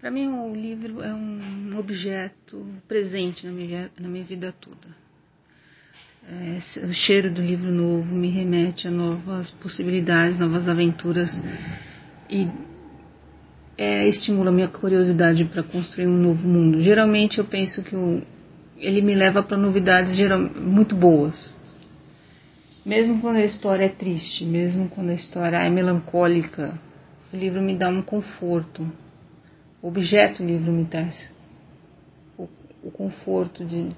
Para mim, o livro é um objeto presente na minha, na minha vida toda. É, o cheiro do livro novo me remete a novas possibilidades, novas aventuras e é, estimula a minha curiosidade para construir um novo mundo. Geralmente eu penso que o, ele me leva para novidades geral, muito boas. Mesmo quando a história é triste, mesmo quando a história é melancólica, o livro me dá um conforto. Objeto livro me traz o, o conforto de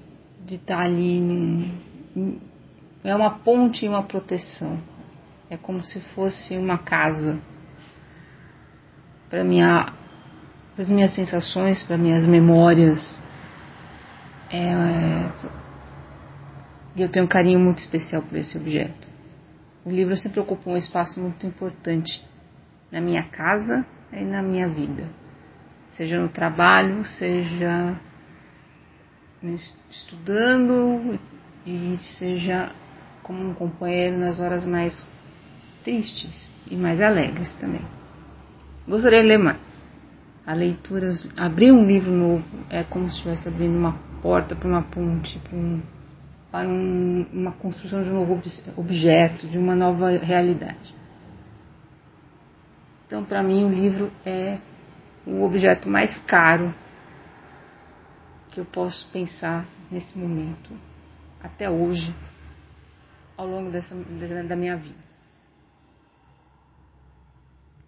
estar tá ali. É uma ponte e uma proteção. É como se fosse uma casa para minha, as minhas sensações, para minhas memórias. É, é, e eu tenho um carinho muito especial por esse objeto. O livro sempre ocupou um espaço muito importante na minha casa e na minha vida, seja no trabalho, seja estudando e seja como um companheiro nas horas mais tristes e mais alegres também. Gostaria de ler mais. A leitura, abrir um livro novo é como se estivesse abrindo uma porta para uma ponte, para, um, para um, uma construção de um novo objeto, de uma nova realidade. Então, para mim, o livro é o objeto mais caro que eu posso pensar nesse momento, até hoje, ao longo dessa, da minha vida.